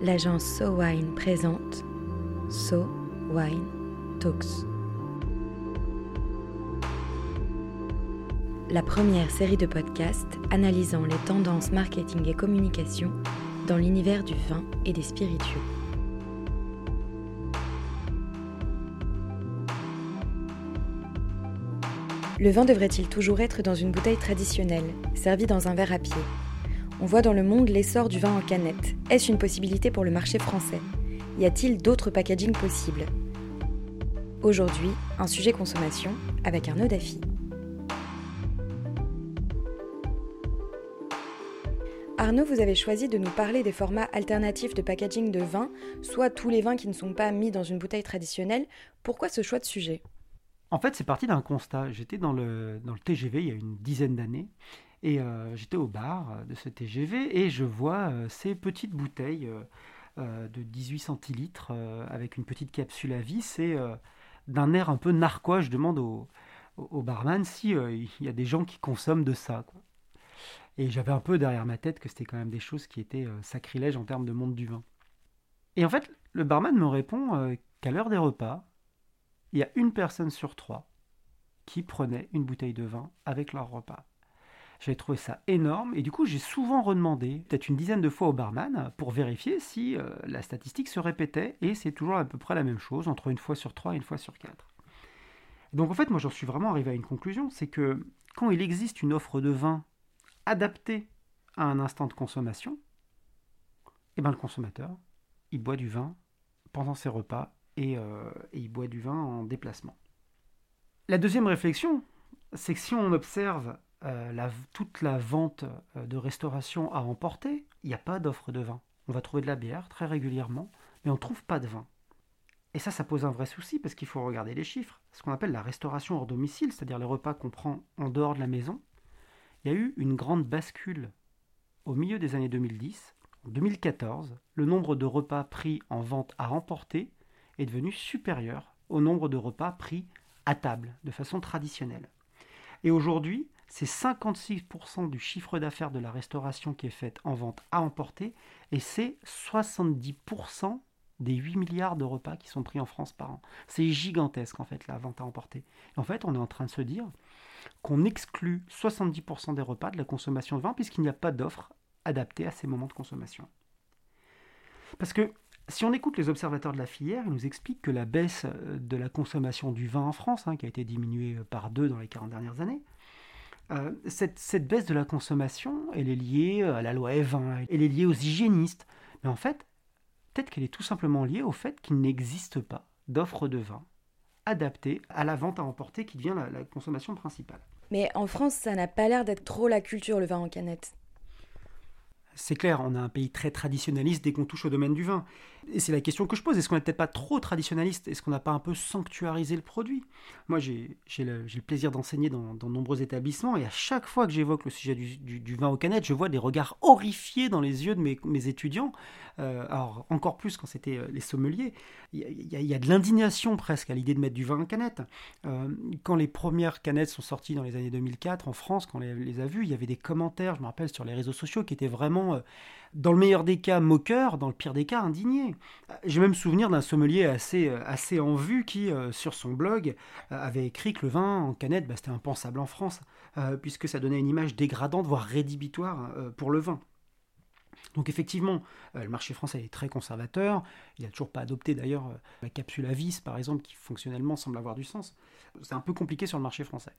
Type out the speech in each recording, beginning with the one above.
l'agence So Wine présente So Wine Talks. La première série de podcasts analysant les tendances marketing et communication dans l'univers du vin et des spiritueux. Le vin devrait-il toujours être dans une bouteille traditionnelle, servie dans un verre à pied? On voit dans le monde l'essor du vin en canette. Est-ce une possibilité pour le marché français? Y a-t-il d'autres packagings possibles? Aujourd'hui, un sujet consommation avec Arnaud Daffy. Arnaud, vous avez choisi de nous parler des formats alternatifs de packaging de vin, soit tous les vins qui ne sont pas mis dans une bouteille traditionnelle. Pourquoi ce choix de sujet? En fait, c'est parti d'un constat. J'étais dans le TGV il y a une dizaine d'années et euh, j'étais au bar de ce TGV et je vois euh, ces petites bouteilles euh, de 18 centilitres avec une petite capsule à vis et d'un air un peu narquois, je demande au, au barman si il y a des gens qui consomment de ça. Et j'avais un peu derrière ma tête que c'était quand même des choses qui étaient sacrilèges en termes de monde du vin. Et en fait, le barman me répond qu'à l'heure des repas, il y a une personne sur trois qui prenait une bouteille de vin avec leur repas. J'avais trouvé ça énorme et du coup j'ai souvent redemandé, peut-être une dizaine de fois au barman, pour vérifier si euh, la statistique se répétait et c'est toujours à peu près la même chose, entre une fois sur trois et une fois sur quatre. Donc en fait moi j'en suis vraiment arrivé à une conclusion, c'est que quand il existe une offre de vin adaptée à un instant de consommation, eh ben le consommateur, il boit du vin pendant ses repas euh, et, il boit du vin en déplacement. La deuxième réflexion, c'est que si on observe euh, toute la vente euh, de restauration à emporter, il n'y a pas d'offre de vin. On va trouver de la bière très régulièrement, mais on ne trouve pas de vin. Et ça, ça pose un vrai souci parce qu'il faut regarder les chiffres. Ce qu'on appelle la restauration hors domicile, c'est-à-dire les repas qu'on prend en dehors de la maison, il y a eu une grande bascule au milieu des années 2010. En 2014, le nombre de repas pris en vente à emporter est devenu supérieur au nombre de repas pris à table de façon traditionnelle. Et aujourd'hui, c'est 56% du chiffre d'affaires de la restauration qui est faite en vente à emporter et c'est 70% des 8 milliards de repas qui sont pris en France par an. C'est gigantesque en fait la vente à emporter. En fait, on est en train de se dire qu'on exclut 70% des repas de la consommation de vin puisqu'il n'y a pas d'offre adaptée à ces moments de consommation. Parce que si on écoute les observateurs de la filière, ils nous expliquent que la baisse euh, de la consommation du vin en France, hein, qui a été diminuée euh, par deux dans les 40 dernières années, euh, cette, baisse de la consommation, elle est liée à la loi E20, elle est liée aux hygiénistes. Mais en fait, peut-être qu'elle est tout simplement liée au fait qu'il n'existe pas d'offre de vin adaptée à la vente à emporter qui devient la consommation principale. Mais en France, ça n'a pas l'air d'être trop la culture, le vin en canette c'est clair, on a un pays très traditionnaliste dès qu'on touche au domaine du vin. Et c'est la question que je pose, est-ce qu'on n'est peut-être pas trop traditionnaliste? Est-ce qu'on n'a pas un peu sanctuarisé le produit? Moi, j'ai le, plaisir d'enseigner dans, de nombreux établissements, et à chaque fois que j'évoque le sujet du, vin aux canettes, je vois des regards horrifiés dans les yeux de mes, étudiants. Euh, alors, encore plus quand c'était euh, les sommeliers. Il y, a de l'indignation presque à l'idée de mettre du vin en canette. Euh, quand les premières canettes sont sorties dans les années 2004 en France, quand on les, les a vues, il y avait des commentaires, je me rappelle, sur les réseaux sociaux qui étaient vraiment dans le meilleur des cas moqueur, dans le pire des cas indigné. J'ai même souvenir d'un sommelier assez, euh, assez en vue qui, euh, sur son blog, euh, avait écrit que le vin en canette, bah, c'était impensable en France, puisque ça donnait une image dégradante, voire rédhibitoire pour le vin. Donc effectivement, le marché français est très conservateur. Il n'a toujours pas adopté d'ailleurs la capsule à vis, par exemple, qui fonctionnellement semble avoir du sens. C'est un peu compliqué sur le marché français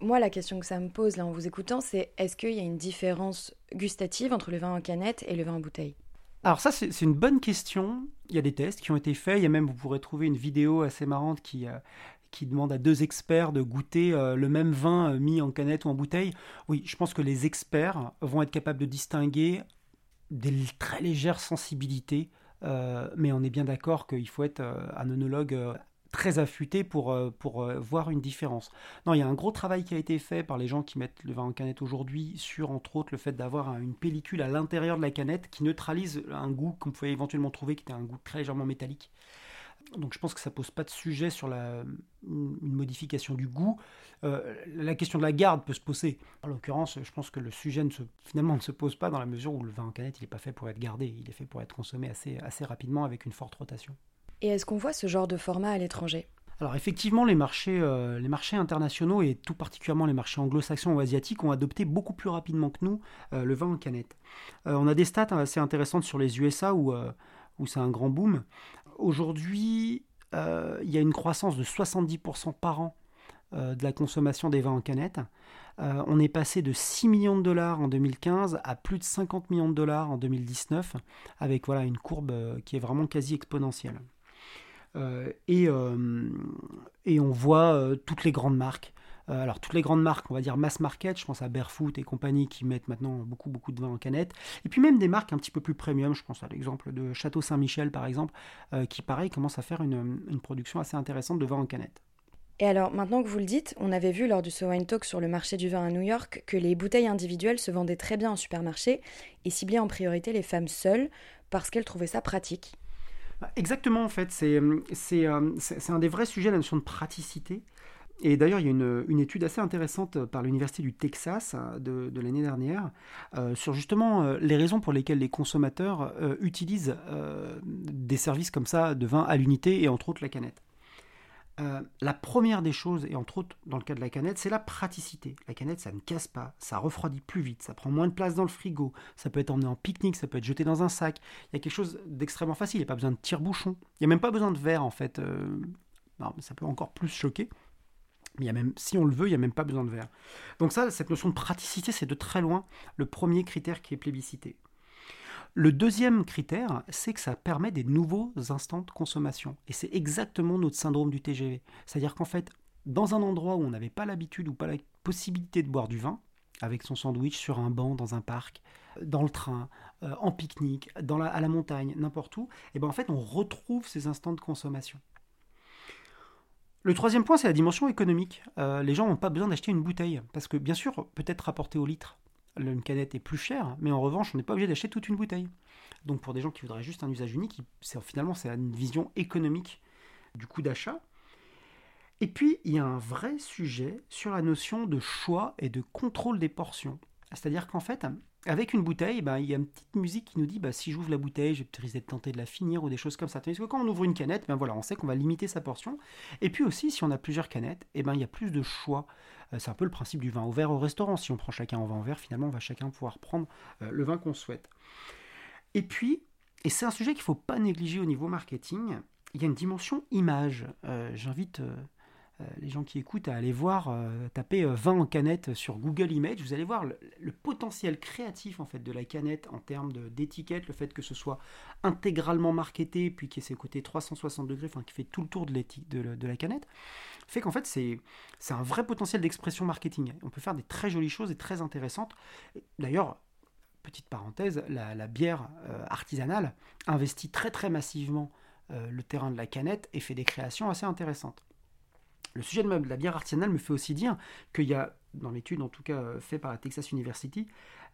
moi, la question que ça me pose là en vous écoutant, c'est est-ce qu'il y a une différence gustative entre le vin en canette et le vin en bouteille? Alors ça, c'est une bonne question. Il y a des tests qui ont été faits. Il y a même, vous pourrez trouver une vidéo assez marrante qui, euh, demande à deux experts de goûter euh, le même vin euh, mis en canette ou en bouteille. Oui, je pense que les experts vont être capables de distinguer des très légères sensibilités. mais on est bien d'accord qu'il faut être un œnologue très affûté pour, euh, pour euh, voir une différence. Non, il y a un gros travail qui a été fait par les gens qui mettent le vin en canette aujourd'hui sur, entre autres, le fait d'avoir une pellicule à l'intérieur de la canette qui neutralise un goût qu'on pouvait éventuellement trouver qui était un goût très légèrement métallique. Donc je pense que ça pose pas de sujet sur la, une modification du goût. Euh, la question de la garde peut se poser. En l'occurrence, je pense que le sujet ne se, finalement ne se pose pas dans la mesure où le vin en canette, il n'est pas fait pour être gardé, il est fait pour être consommé assez, assez rapidement avec une forte rotation. Et est-ce qu'on voit ce genre de format à l'étranger? Alors effectivement, les marchés, euh, les marchés internationaux et tout particulièrement les marchés anglo-saxons ou asiatiques ont adopté beaucoup plus rapidement que nous euh, le vin en canette. on a des stats assez intéressantes sur les USA où, c'est un grand boom. Aujourd'hui, euh, il y a une croissance de 70% par an euh, de la consommation des vins en canette. Euh, on est passé de 6 millions de dollars en 2015 à plus de 50 millions de dollars en 2019, avec voilà, une courbe qui est vraiment quasi exponentielle. Et, et, on voit toutes les grandes marques euh, alors toutes les grandes marques, on va dire mass market, je pense à Barefoot et compagnie qui mettent maintenant beaucoup beaucoup de vin en canette. Et puis même des marques un petit peu plus premium, je pense à l'exemple de Château Saint-Michel par exemple, euh, qui pareil commence à faire une, production assez intéressante de vin en canette. Et alors, maintenant que vous le dites, on avait vu lors du So Wine Talk sur le marché du vin à New York que les bouteilles individuelles se vendaient très bien en supermarché et ciblaient en priorité les femmes seules parce qu'elles trouvaient ça pratique. Bah, exactement, en fait, c'est euh, un des vrais sujets, la notion de praticité. Et d'ailleurs, il y a une, étude assez intéressante par l'Université du Texas euh, de, l'année dernière euh, sur justement euh, les raisons pour lesquelles les consommateurs utilisent des services comme ça de vin à l'unité et entre autres la canette. La première des choses, et entre autres dans le cas de la canette, c'est la praticité. La canette, ça ne casse pas, ça refroidit plus vite, ça prend moins de place dans le frigo, ça peut être emmené en pique-nique, ça peut être jeté dans un sac. Il y a quelque chose d'extrêmement facile, il n'y a pas besoin de tire-bouchon, il n'y a même pas besoin de verre en fait. ça peut encore plus choquer. Mais si on le veut, il n'y a même pas besoin de verre. Donc ça, cette notion de praticité, c'est de très loin le premier critère qui est plébiscité. Le deuxième critère, c'est que ça permet des nouveaux instants de consommation. Et c'est exactement notre syndrome du TGV. C'est-à-dire qu'en fait, dans un endroit où on n'avait pas l'habitude ou pas la possibilité de boire du vin, avec son sandwich sur un banc dans un parc, dans le train, euh, en pique-nique, à la montagne, n'importe où, et ben en fait on retrouve ces instants de consommation. Le troisième point, c'est la dimension économique. Euh, les gens n'ont pas besoin d'acheter une bouteille, parce que bien sûr, peut-être rapporté au litre, une canette est plus chère, mais en revanche, on n'est pas obligé d'acheter toute une bouteille. Donc pour des gens qui voudraient juste un usage unique, finalement, c'est une vision économique du coût d'achat. Et puis, il y a un vrai sujet sur la notion de choix et de contrôle des portions. C'est-à-dire qu'en fait, avec une bouteille, ben, il y a une petite musique qui nous dit bah, si j'ouvre la bouteille, je risque d'être tenté de la finir ou des choses comme ça. Parce que quand on ouvre une canette, ben voilà, on sait qu'on va limiter sa portion. Et puis aussi, si on a plusieurs canettes, et eh ben, il y a plus de choix. Euh, c'est un peu le principe du vin au verre au restaurant. Si on prend chacun en vin au verre, finalement, on va chacun pouvoir prendre euh, le vin qu'on souhaite. Et puis, et c'est un sujet qu'il ne faut pas négliger au niveau marketing, il y a une dimension image. Euh, j'invite les gens qui écoutent à aller voir, euh, taper 20 euh, en canette sur Google Images, vous allez voir le, potentiel créatif en fait de la canette en termes d'étiquette, le fait que ce soit intégralement marketé, puis qu'il y ait ces côtés 360 degrés, enfin qui fait tout le tour de, de, de la canette, fait qu'en fait c'est un vrai potentiel d'expression marketing. On peut faire des très jolies choses et très intéressantes. D'ailleurs, petite parenthèse, la, bière artisanale investit très très massivement le terrain de la canette et fait des créations assez intéressantes. Le sujet de la bière artisanale me fait aussi dire qu'il y a, dans l'étude en tout cas euh, faite par la Texas University,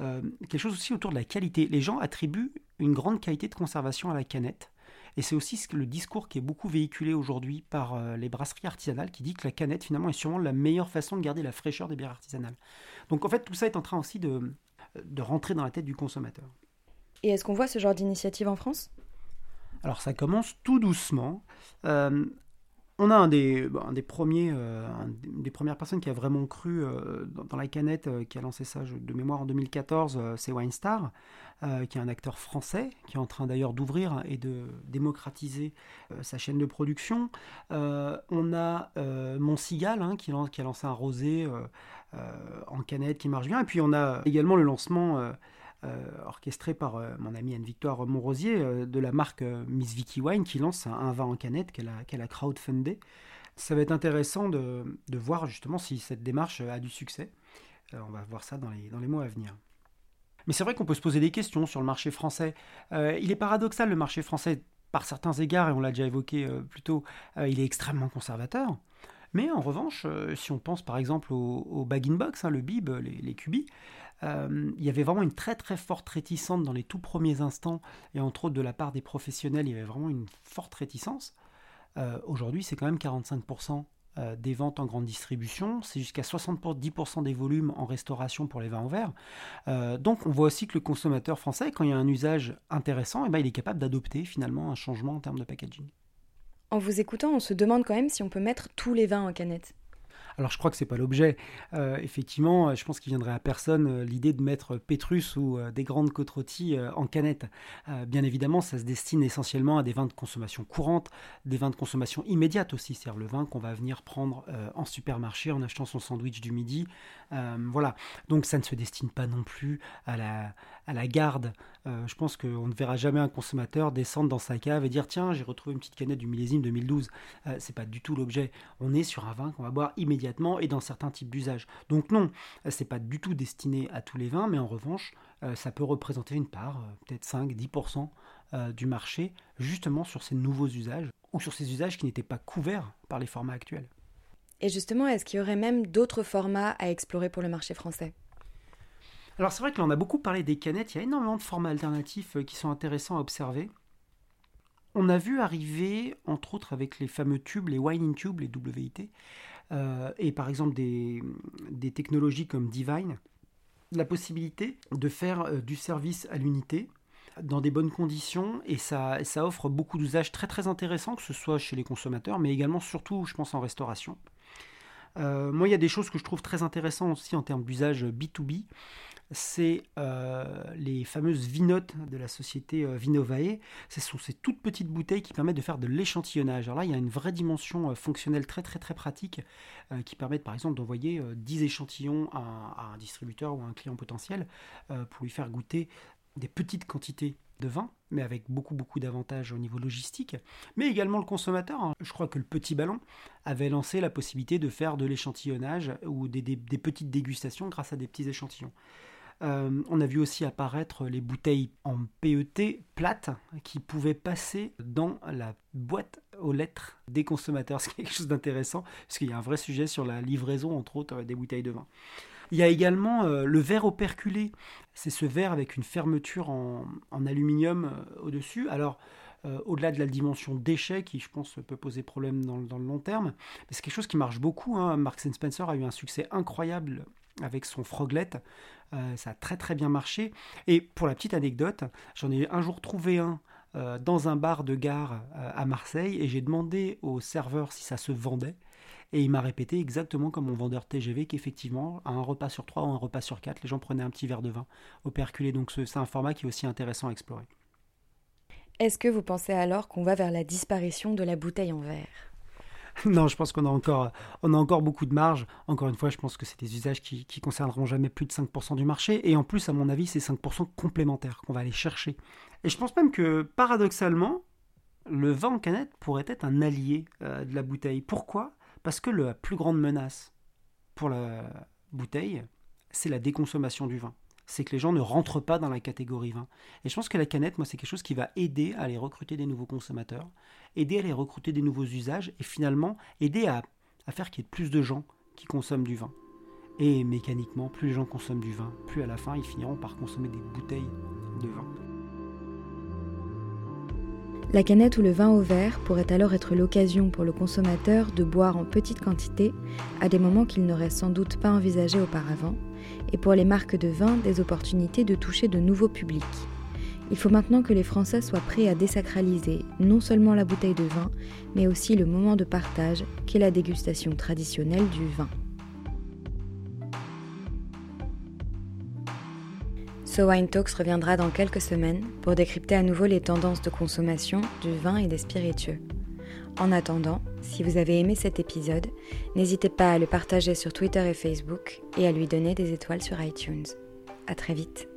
euh, quelque chose aussi autour de la qualité. Les gens attribuent une grande qualité de conservation à la canette. Et c'est aussi le discours qui est beaucoup véhiculé aujourd'hui par euh, les brasseries artisanales qui dit que la canette finalement est sûrement la meilleure façon de garder la fraîcheur des bières artisanales. Donc en fait tout ça est en train aussi de, de rentrer dans la tête du consommateur. Et est-ce qu'on voit ce genre d'initiative en France? Alors ça commence tout doucement. On a un des, bah, premiers, euh, premières personnes qui a vraiment cru euh, dans, la canette, euh, qui a lancé ça de mémoire en 2014, c'est Winestar, qui est un acteur français, qui est en train d'ailleurs d'ouvrir et de démocratiser sa chaîne de production. on a Montcigal, hein, qui, a lancé un rosé en canette qui marche bien. Et puis on a également le lancement orchestré par euh, mon amie Anne-Victoire Montrosier euh, de la marque Miss Vicky Wine qui lance un, vin en canette qu'elle a, qu'elle a crowdfundé. Ça va être intéressant de, voir justement si cette démarche a du succès. on va voir ça dans les, dans les mois à venir. Mais c'est vrai qu'on peut se poser des questions sur le marché français. il est paradoxal le marché français par certains égards, et on l'a déjà évoqué plus tôt, il est extrêmement conservateur. Mais en revanche, si on pense par exemple au, bag-in-box, hein, le bib, les, les cubis, euh, il y avait vraiment une très très forte réticence dans les tout premiers instants, et entre autres de la part des professionnels, il y avait vraiment une forte réticence. Aujourd'hui, c'est quand même 45% des ventes en grande distribution, c'est jusqu'à 70% des volumes en restauration pour les vins en verre. donc on voit aussi que le consommateur français, quand il y a un usage intéressant, eh ben, il est capable d'adopter finalement un changement en termes de packaging. En vous écoutant, on se demande quand même si on peut mettre tous les vins en canette. Alors je crois que c'est pas l'objet. Euh, effectivement, je pense qu'il viendrait à personne euh, l'idée de mettre Pétrus ou euh, des grandes côtes en canette. bien évidemment, ça se destine essentiellement à des vins de consommation courante, des vins de consommation immédiate aussi, c'est-à-dire le vin qu'on va venir prendre en supermarché en achetant son sandwich du midi. voilà. Donc ça ne se destine pas non plus à la, à la garde. je pense qu'on ne verra jamais un consommateur descendre dans sa cave et dire tiens j'ai retrouvé une petite canette du millésime 2012. c'est pas du tout l'objet. On est sur un vin qu'on va boire immédiatement et dans certains types d'usages. Donc non, c'est pas du tout destiné à tous les vins, mais en revanche, euh, ça peut représenter une part, euh, peut-être 5-10% euh, du marché, justement sur ces nouveaux usages, ou sur ces usages qui n'étaient pas couverts par les formats actuels. Et justement, est-ce qu'il y aurait même d'autres formats à explorer pour le marché français? Alors c'est vrai que l'on a beaucoup parlé des canettes, il y a énormément de formats alternatifs qui sont intéressants à observer. On a vu arriver, entre autres avec les fameux tubes, les wine in tube, les WIT, euh, et par exemple des, technologies comme Divine, la possibilité de faire euh, du service à l'unité dans des bonnes conditions et ça, ça offre beaucoup d'usages très très intéressants, que ce soit chez les consommateurs, mais également surtout, je pense, en restauration. Euh, moi, il y a des choses que je trouve très intéressantes aussi en termes d'usage B2B c'est euh, les fameuses vinotes de la société euh, Vinovae. Ce sont ces toutes petites bouteilles qui permettent de faire de l'échantillonnage. Alors là, il y a une vraie dimension euh, fonctionnelle très très très pratique qui permet par exemple d'envoyer 10 échantillons à, un distributeur ou à un client potentiel pour lui faire goûter des petites quantités de vin, mais avec beaucoup beaucoup d'avantages au niveau logistique, mais également le consommateur. Hein. Je crois que le petit ballon avait lancé la possibilité de faire de l'échantillonnage ou des, petites dégustations grâce à des petits échantillons. Euh, on a vu aussi apparaître les bouteilles en PET plates qui pouvaient passer dans la boîte aux lettres des consommateurs, C'est quelque chose d'intéressant, parce qu'il y a un vrai sujet sur la livraison, entre autres, des bouteilles de vin. Il y a également euh, le verre operculé. C'est ce verre avec une fermeture en, aluminium euh, au-dessus. Alors, au-delà de la dimension déchet, qui je pense peut poser problème dans, le long terme, c'est quelque chose qui marche beaucoup. Hein. Marks Spencer a eu un succès incroyable avec son froglet. Euh, ça a très très bien marché. Et pour la petite anecdote, j'en ai un jour trouvé un euh, dans un bar de gare euh, à Marseille et j'ai demandé au serveur si ça se vendait. Et il m'a répété exactement comme mon vendeur TGV qu'effectivement, à un repas sur trois ou un repas sur quatre, les gens prenaient un petit verre de vin au perculé. Donc c'est un format qui est aussi intéressant à explorer. Est-ce que vous pensez alors qu'on va vers la disparition de la bouteille en verre? non, je pense qu'on a encore, on a encore beaucoup de marge. Encore une fois, je pense que c'est des usages qui, concerneront jamais plus de 5% du marché. Et en plus, à mon avis, c'est 5% complémentaires qu'on va aller chercher. Et je pense même que, paradoxalement, le vin en canette pourrait être un allié euh, de la bouteille. Pourquoi? Parce que la plus grande menace pour la bouteille, c'est la déconsommation du vin c'est que les gens ne rentrent pas dans la catégorie vin. Et je pense que la canette, moi, c'est quelque chose qui va aider à aller recruter des nouveaux consommateurs, aider à aller recruter des nouveaux usages, et finalement aider à, faire qu'il y ait plus de gens qui consomment du vin. Et mécaniquement, plus les gens consomment du vin, plus à la fin, ils finiront par consommer des bouteilles de vin. La canette ou le vin au verre pourrait alors être l'occasion pour le consommateur de boire en petite quantité à des moments qu'il n'aurait sans doute pas envisagé auparavant, et pour les marques de vin des opportunités de toucher de nouveaux publics. Il faut maintenant que les Français soient prêts à désacraliser non seulement la bouteille de vin, mais aussi le moment de partage qu'est la dégustation traditionnelle du vin. So Wine Talks reviendra dans quelques semaines pour décrypter à nouveau les tendances de consommation du vin et des spiritueux. En attendant, si vous avez aimé cet épisode, n'hésitez pas à le partager sur Twitter et Facebook et à lui donner des étoiles sur iTunes. À très vite.